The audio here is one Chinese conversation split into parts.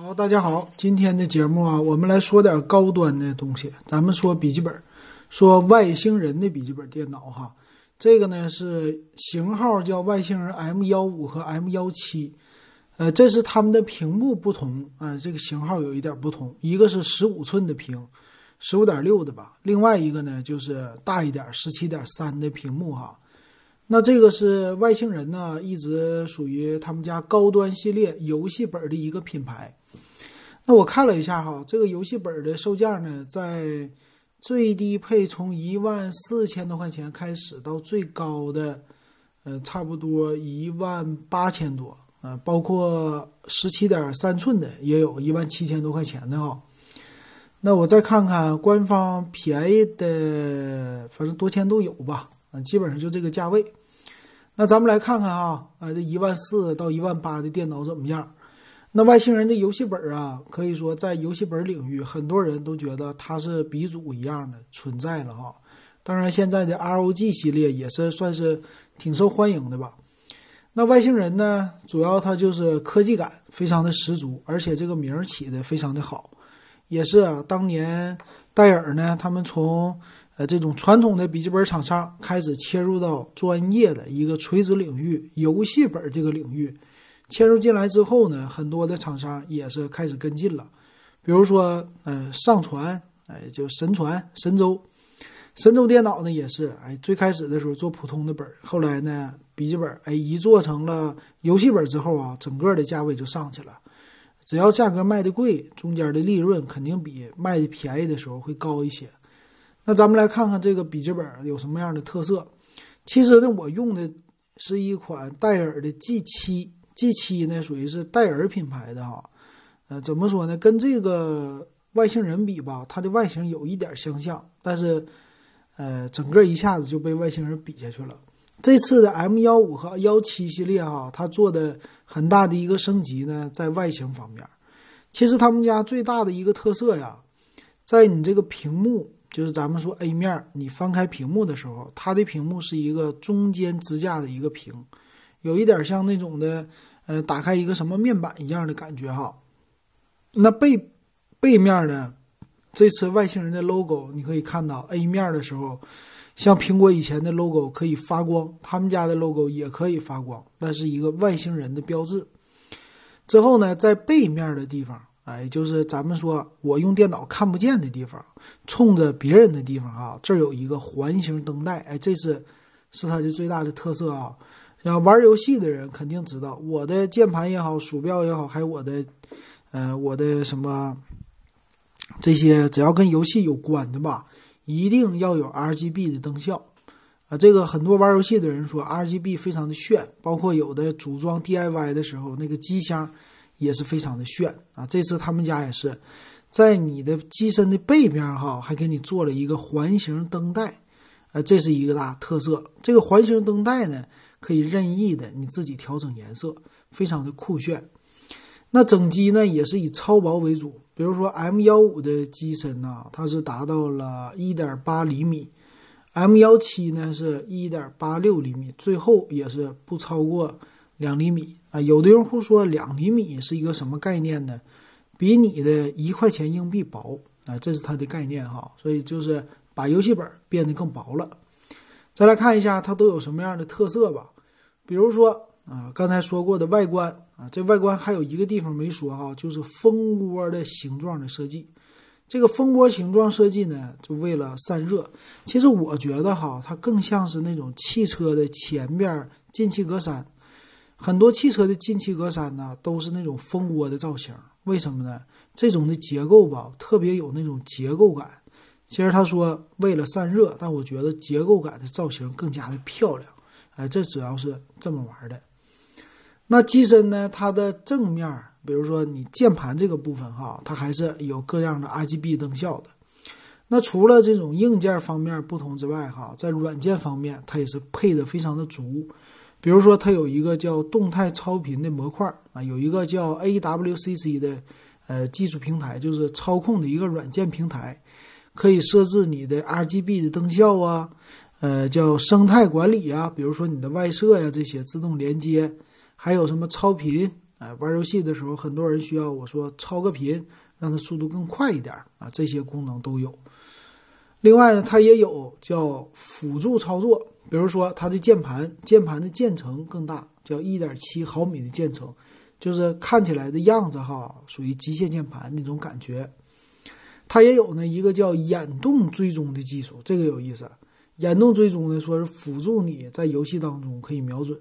好，大家好，今天的节目啊，我们来说点高端的东西。咱们说笔记本，说外星人的笔记本电脑哈。这个呢是型号叫外星人 M 幺五和 M 幺七，呃，这是它们的屏幕不同啊，这个型号有一点不同，一个是十五寸的屏，十五点六的吧，另外一个呢就是大一点，十七点三的屏幕哈。那这个是外星人呢，一直属于他们家高端系列游戏本的一个品牌。那我看了一下哈，这个游戏本的售价呢，在最低配从一万四千多块钱开始，到最高的，呃，差不多一万八千多啊，包括十七点三寸的也有一万七千多块钱的哈。那我再看看官方便宜的，反正多钱都有吧，啊，基本上就这个价位。那咱们来看看啊，啊，这一万四到一万八的电脑怎么样？那外星人的游戏本啊，可以说在游戏本领域，很多人都觉得它是鼻祖一样的存在了啊。当然，现在的 ROG 系列也是算是挺受欢迎的吧。那外星人呢，主要它就是科技感非常的十足，而且这个名儿起的非常的好，也是啊，当年戴尔呢，他们从呃，这种传统的笔记本厂商开始切入到专业的一个垂直领域，游戏本这个领域，切入进来之后呢，很多的厂商也是开始跟进了。比如说，呃，上传，哎，就神传、神州、神州电脑呢，也是，哎，最开始的时候做普通的本，后来呢，笔记本，哎，一做成了游戏本之后啊，整个的价位就上去了。只要价格卖的贵，中间的利润肯定比卖的便宜的时候会高一些。那咱们来看看这个笔记本有什么样的特色。其实呢，我用的是一款戴尔的 G 七，G 七呢属于是戴尔品牌的哈。呃，怎么说呢？跟这个外星人比吧，它的外形有一点相像，但是呃，整个一下子就被外星人比下去了。这次的 M 幺五和幺七系列哈，它做的很大的一个升级呢，在外形方面。其实他们家最大的一个特色呀，在你这个屏幕。就是咱们说 A 面，你翻开屏幕的时候，它的屏幕是一个中间支架的一个屏，有一点像那种的，呃，打开一个什么面板一样的感觉哈。那背背面呢，这次外星人的 logo 你可以看到 A 面的时候，像苹果以前的 logo 可以发光，他们家的 logo 也可以发光，那是一个外星人的标志。之后呢，在背面的地方。哎，就是咱们说我用电脑看不见的地方，冲着别人的地方啊，这有一个环形灯带，哎，这是是它的最大的特色啊。要玩游戏的人肯定知道，我的键盘也好，鼠标也好，还有我的，呃，我的什么这些，只要跟游戏有关的吧，一定要有 RGB 的灯效啊。这个很多玩游戏的人说 RGB 非常的炫，包括有的组装 DIY 的时候，那个机箱。也是非常的炫啊！这次他们家也是，在你的机身的背面哈，还给你做了一个环形灯带，呃，这是一个大特色。这个环形灯带呢，可以任意的你自己调整颜色，非常的酷炫。那整机呢，也是以超薄为主，比如说 M 幺五的机身呢，它是达到了一点八厘米，M 幺七呢是一点八六厘米，最后也是不超过两厘米。啊，有的用户说两厘米是一个什么概念呢？比你的一块钱硬币薄啊，这是它的概念哈。所以就是把游戏本变得更薄了。再来看一下它都有什么样的特色吧。比如说啊，刚才说过的外观啊，这外观还有一个地方没说哈，就是蜂窝的形状的设计。这个蜂窝形状设计呢，就为了散热。其实我觉得哈，它更像是那种汽车的前边进气格栅。很多汽车的进气格栅呢，都是那种蜂窝的造型，为什么呢？这种的结构吧，特别有那种结构感。其实他说为了散热，但我觉得结构感的造型更加的漂亮。哎，这主要是这么玩的。那机身呢，它的正面，比如说你键盘这个部分哈，它还是有各样的 RGB 灯效的。那除了这种硬件方面不同之外，哈，在软件方面，它也是配的非常的足。比如说，它有一个叫动态超频的模块啊，有一个叫 AWCC 的呃技术平台，就是操控的一个软件平台，可以设置你的 RGB 的灯效啊，呃，叫生态管理啊，比如说你的外设呀这些自动连接，还有什么超频哎，玩游戏的时候，很多人需要我说超个频，让它速度更快一点啊，这些功能都有。另外呢，它也有叫辅助操作，比如说它的键盘，键盘的键程更大，叫一点七毫米的键程，就是看起来的样子哈，属于机械键盘那种感觉。它也有呢一个叫眼动追踪的技术，这个有意思。眼动追踪呢，说是辅助你在游戏当中可以瞄准，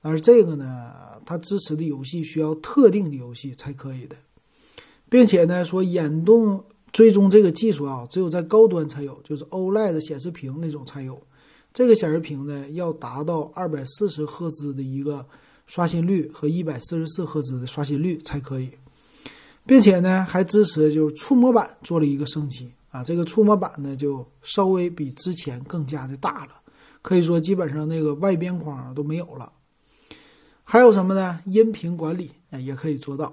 而这个呢，它支持的游戏需要特定的游戏才可以的，并且呢，说眼动。追踪这个技术啊，只有在高端才有，就是 OLED 显示屏那种才有。这个显示屏呢，要达到二百四十赫兹的一个刷新率和一百四十四赫兹的刷新率才可以，并且呢，还支持就是触摸板做了一个升级啊。这个触摸板呢，就稍微比之前更加的大了，可以说基本上那个外边框都没有了。还有什么呢？音频管理啊，也可以做到。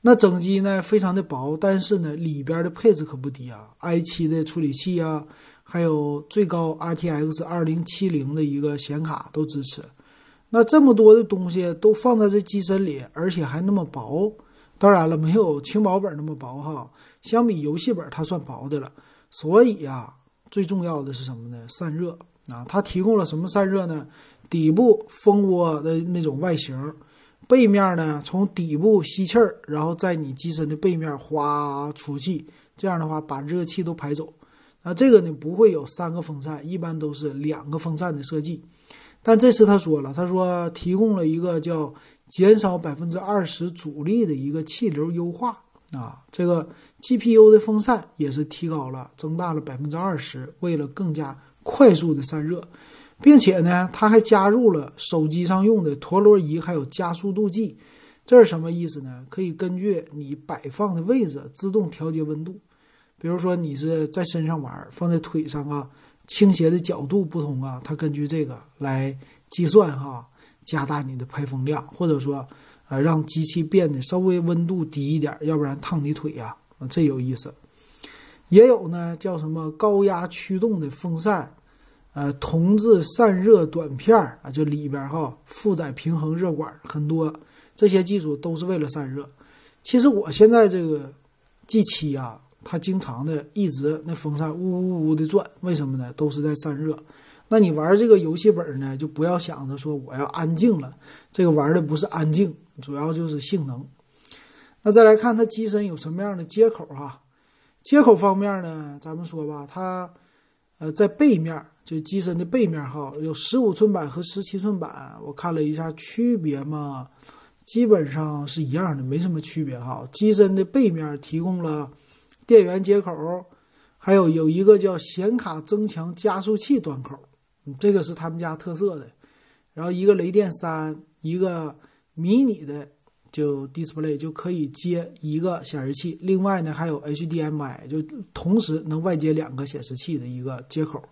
那整机呢非常的薄，但是呢里边的配置可不低啊，i7 的处理器啊，还有最高 RTX 2070的一个显卡都支持。那这么多的东西都放在这机身里，而且还那么薄，当然了，没有轻薄本那么薄哈。相比游戏本，它算薄的了。所以呀，最重要的是什么呢？散热啊，它提供了什么散热呢？底部蜂窝的那种外形。背面呢，从底部吸气儿，然后在你机身的背面哗出气，这样的话把热气都排走。那这个呢不会有三个风扇，一般都是两个风扇的设计。但这次他说了，他说提供了一个叫减少百分之二十阻力的一个气流优化啊，这个 GPU 的风扇也是提高了，增大了百分之二十，为了更加快速的散热。并且呢，它还加入了手机上用的陀螺仪，还有加速度计。这是什么意思呢？可以根据你摆放的位置自动调节温度。比如说你是在身上玩，放在腿上啊，倾斜的角度不同啊，它根据这个来计算哈，加大你的排风量，或者说呃让机器变得稍微温度低一点，要不然烫你腿呀。这有意思。也有呢，叫什么高压驱动的风扇。呃，铜制散热短片儿啊，就里边哈负载平衡热管很多，这些技术都是为了散热。其实我现在这个 G 七啊，它经常的一直那风扇呜呜呜的转，为什么呢？都是在散热。那你玩这个游戏本呢，就不要想着说我要安静了，这个玩的不是安静，主要就是性能。那再来看它机身有什么样的接口哈？接口方面呢，咱们说吧，它呃在背面。就机身的背面哈，有十五寸版和十七寸版，我看了一下区别嘛，基本上是一样的，没什么区别哈。机身的背面提供了电源接口，还有有一个叫显卡增强加速器端口，这个是他们家特色的。然后一个雷电三，一个迷你的就 display 就可以接一个显示器，另外呢还有 HDMI，就同时能外接两个显示器的一个接口。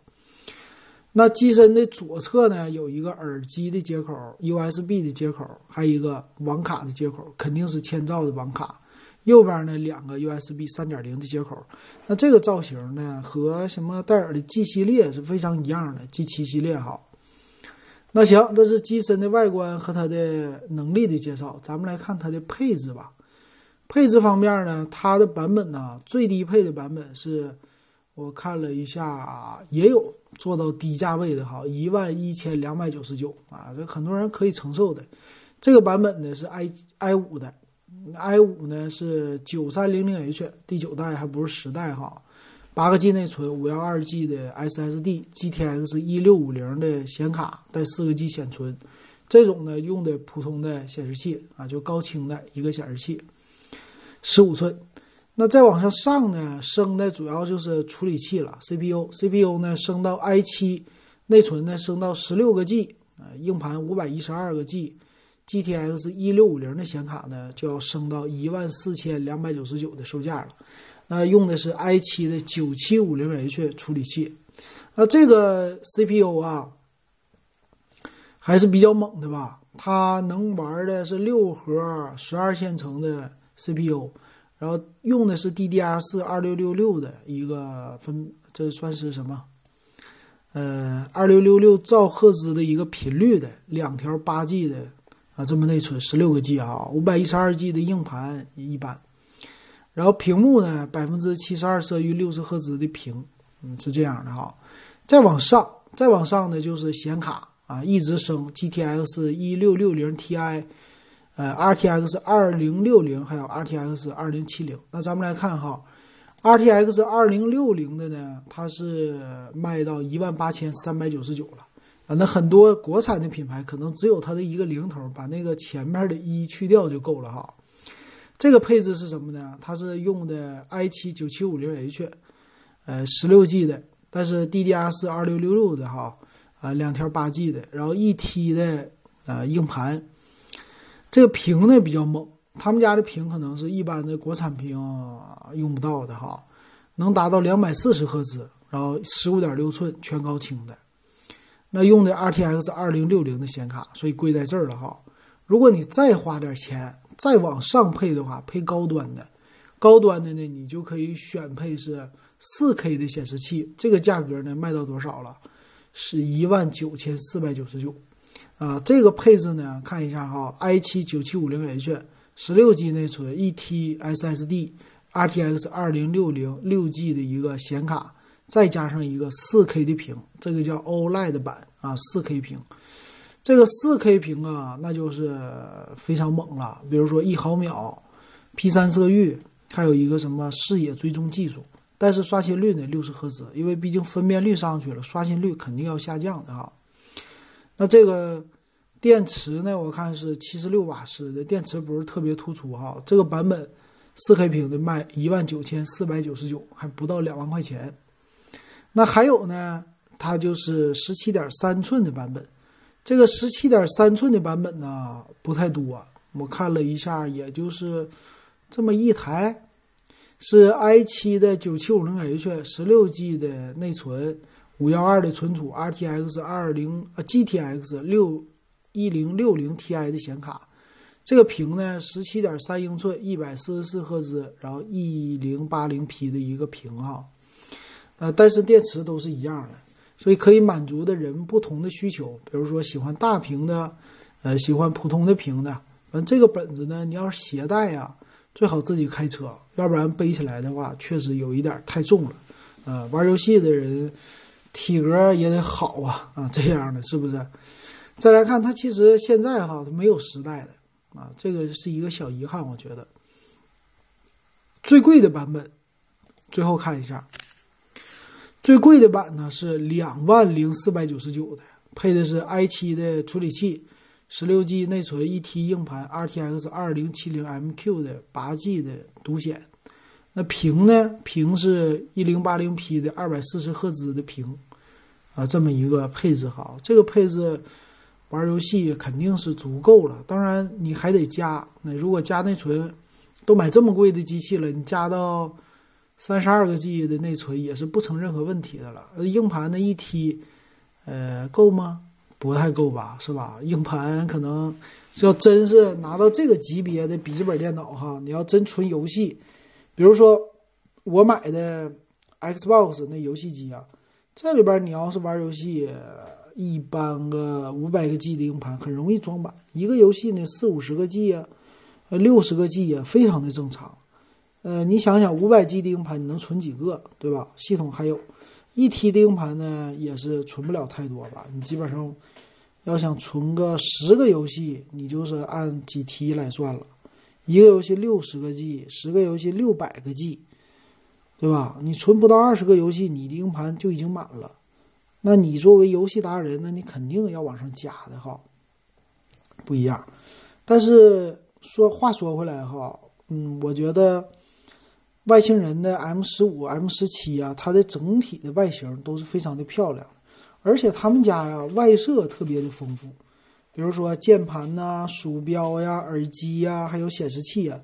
那机身的左侧呢，有一个耳机的接口、USB 的接口，还有一个网卡的接口，肯定是千兆的网卡。右边呢，两个 USB 三点零的接口。那这个造型呢，和什么戴尔的 G 系列是非常一样的，G 七系列哈。那行，这是机身的外观和它的能力的介绍。咱们来看它的配置吧。配置方面呢，它的版本呢，最低配的版本是，我看了一下，也有。做到低价位的哈，一万一千两百九十九啊，这很多人可以承受的。这个版本呢是 i i 五的，i 五呢是九三零零 H 第九代，还不是十代哈。八个 G 内存，五幺二 G 的 SSD，GTX 一六五零的显卡，带四个 G 显存。这种呢用的普通的显示器啊，就高清的一个显示器，十五寸。那再往上上呢，升的主要就是处理器了，CPU，CPU 呢升到 i7，内存呢升到十六个 G，啊，硬盘五百一十二个 G GTX 一六五零的显卡呢就要升到一万四千两百九十九的售价了。那用的是 i7 的九七五零 H 处理器，那这个 CPU 啊还是比较猛的吧？它能玩的是六核十二线程的 CPU。然后用的是 DDR 四二六六六的一个分，这算是什么？呃，二六六六兆赫兹的一个频率的两条八 G 的啊，这么内存十六个 G 啊，五百一十二 G 的硬盘也一般。然后屏幕呢，百分之七十二色域，六十赫兹的屏，嗯，是这样的哈。再往上，再往上呢就是显卡啊，一直升 GTX 一六六零 Ti，呃，RTX 二零六零，还有 RTX 二零七零。那咱们来看哈，RTX 二零六零的呢，它是卖到一万八千三百九十九了啊。那很多国产的品牌可能只有它的一个零头，把那个前面的一去掉就够了哈。这个配置是什么呢？它是用的 i7 9750H，呃，十六 G 的，但是 DDR4 二六六六的哈，啊，两条八 G 的，然后一 T 的啊硬盘，这个屏呢比较猛，他们家的屏可能是一般的国产屏用不到的哈，能达到两百四十赫兹，然后十五点六寸全高清的，那用的 RTX 二零六零的显卡，所以贵在这儿了哈。如果你再花点钱。再往上配的话，配高端的，高端的呢，你就可以选配是四 K 的显示器，这个价格呢卖到多少了？是一万九千四百九十九，啊，这个配置呢，看一下哈，i7 九七五零 H，十六 G 内存，一 T SSD，RTX 二零六零六 G 的一个显卡，再加上一个四 K 的屏，这个叫 OLED 版啊，四 K 屏。这个四 K 屏啊，那就是非常猛了。比如说一毫秒，P 三色域，还有一个什么视野追踪技术。但是刷新率呢，六十赫兹，因为毕竟分辨率上去了，刷新率肯定要下降的哈。那这个电池呢，我看是七十六瓦时的电池，不是特别突出哈。这个版本四 K 屏的卖一万九千四百九十九，还不到两万块钱。那还有呢，它就是十七点三寸的版本。这个十七点三寸的版本呢不太多，我看了一下，也就是这么一台，是 i 七的九七五零 H，十六 G 的内存，五幺二的存储，RTX 二零呃 GTX 六一零六零 Ti 的显卡，这个屏呢十七点三英寸，一百四十四赫兹，然后一零八零 P 的一个屏哈，呃，但是电池都是一样的。所以可以满足的人不同的需求，比如说喜欢大屏的，呃，喜欢普通的屏的。完这个本子呢，你要是携带呀，最好自己开车，要不然背起来的话，确实有一点太重了。呃，玩游戏的人体格也得好啊，啊，这样的是不是？再来看它，其实现在哈，它没有时代的啊，这个是一个小遗憾，我觉得。最贵的版本，最后看一下。最贵的版呢是两万零四百九十九的，配的是 i 七的处理器，十六 G 内存，一 T 硬盘，RTX 二零七零 MQ 的八 G 的独显。那屏呢？屏是一零八零 P 的二百四十赫兹的屏，啊，这么一个配置哈。这个配置玩游戏肯定是足够了。当然你还得加，那如果加内存，都买这么贵的机器了，你加到。三十二个 G 的内存也是不成任何问题的了。硬盘的一 T，呃，够吗？不太够吧，是吧？硬盘可能要真是拿到这个级别的笔记本电脑哈，你要真纯游戏，比如说我买的 Xbox 那游戏机啊，这里边你要是玩游戏，一般个五百个 G 的硬盘很容易装满。一个游戏呢四五十个 G 啊，呃六十个 G 啊，非常的正常。呃，你想想，五百 G 的硬盘你能存几个，对吧？系统还有，一 T 的硬盘呢，也是存不了太多吧？你基本上要想存个十个游戏，你就是按几 T 来算了。一个游戏六十个 G，十个游戏六百个 G，对吧？你存不到二十个游戏，你的硬盘就已经满了。那你作为游戏达人，那你肯定要往上加的哈。不一样。但是说话说回来哈，嗯，我觉得。外星人的 M 十五、M 十七啊，它的整体的外形都是非常的漂亮，而且他们家呀外设特别的丰富，比如说键盘呐、鼠标呀、耳机呀，还有显示器呀，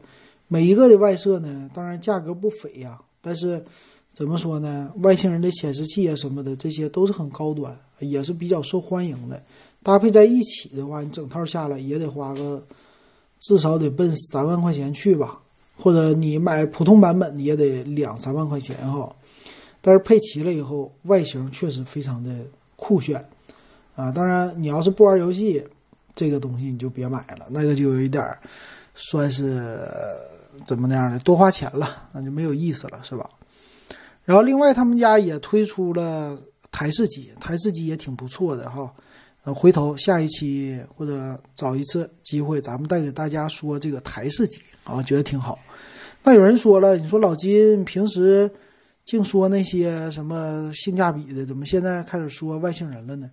每一个的外设呢，当然价格不菲呀，但是怎么说呢，外星人的显示器啊什么的，这些都是很高端，也是比较受欢迎的。搭配在一起的话，你整套下来也得花个至少得奔三万块钱去吧。或者你买普通版本也得两三万块钱哈，但是配齐了以后，外形确实非常的酷炫啊！当然，你要是不玩游戏，这个东西你就别买了，那个就有一点儿算是怎么那样的多花钱了，那就没有意思了，是吧？然后另外他们家也推出了台式机，台式机也挺不错的哈。回头下一期或者找一次机会，咱们再给大家说这个台式机啊，觉得挺好。那有人说了，你说老金平时净说那些什么性价比的，怎么现在开始说外星人了呢？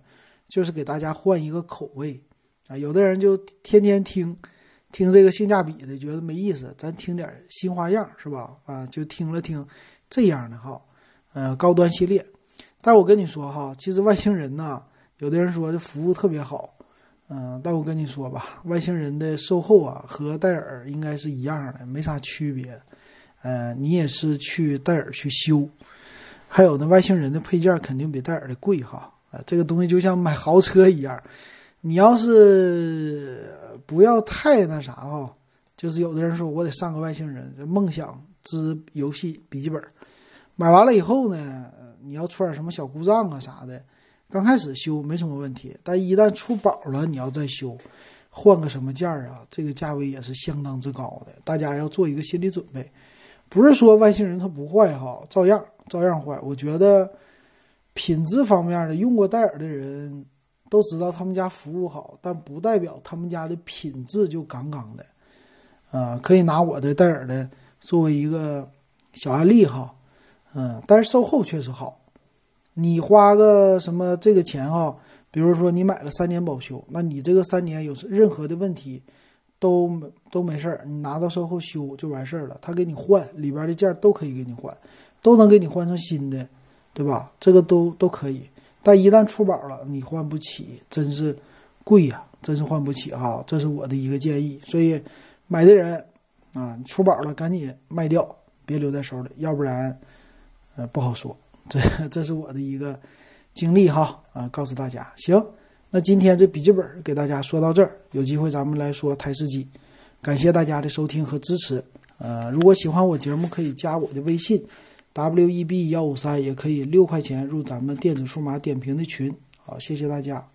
就是给大家换一个口味啊。有的人就天天听听这个性价比的，觉得没意思，咱听点新花样是吧？啊，就听了听这样的哈，呃，高端系列。但我跟你说哈，其实外星人呢，有的人说这服务特别好。嗯，但我跟你说吧，外星人的售后啊和戴尔应该是一样的，没啥区别。呃，你也是去戴尔去修，还有呢，外星人的配件肯定比戴尔的贵哈。啊，这个东西就像买豪车一样，你要是不要太那啥哈，就是有的人说我得上个外星人，这梦想之游戏笔记本，买完了以后呢，你要出点什么小故障啊啥的。刚开始修没什么问题，但一旦出宝了，你要再修，换个什么件儿啊？这个价位也是相当之高的，大家要做一个心理准备。不是说外星人他不坏哈，照样照样坏。我觉得品质方面的，用过戴尔的人都知道他们家服务好，但不代表他们家的品质就杠杠的。啊，可以拿我的戴尔的作为一个小案例哈，嗯，但是售后确实好。你花个什么这个钱哈？比如说你买了三年保修，那你这个三年有任何的问题，都都没事儿，你拿到售后修就完事儿了。他给你换里边的件都可以给你换，都能给你换成新的，对吧？这个都都可以。但一旦出保了，你换不起，真是贵呀，真是换不起哈。这是我的一个建议。所以买的人啊，出保了赶紧卖掉，别留在手里，要不然呃不好说。这这是我的一个经历哈啊，告诉大家行。那今天这笔记本给大家说到这儿，有机会咱们来说台式机。感谢大家的收听和支持。呃，如果喜欢我节目，可以加我的微信 w e b 幺五三，也可以六块钱入咱们电子数码点评的群。好，谢谢大家。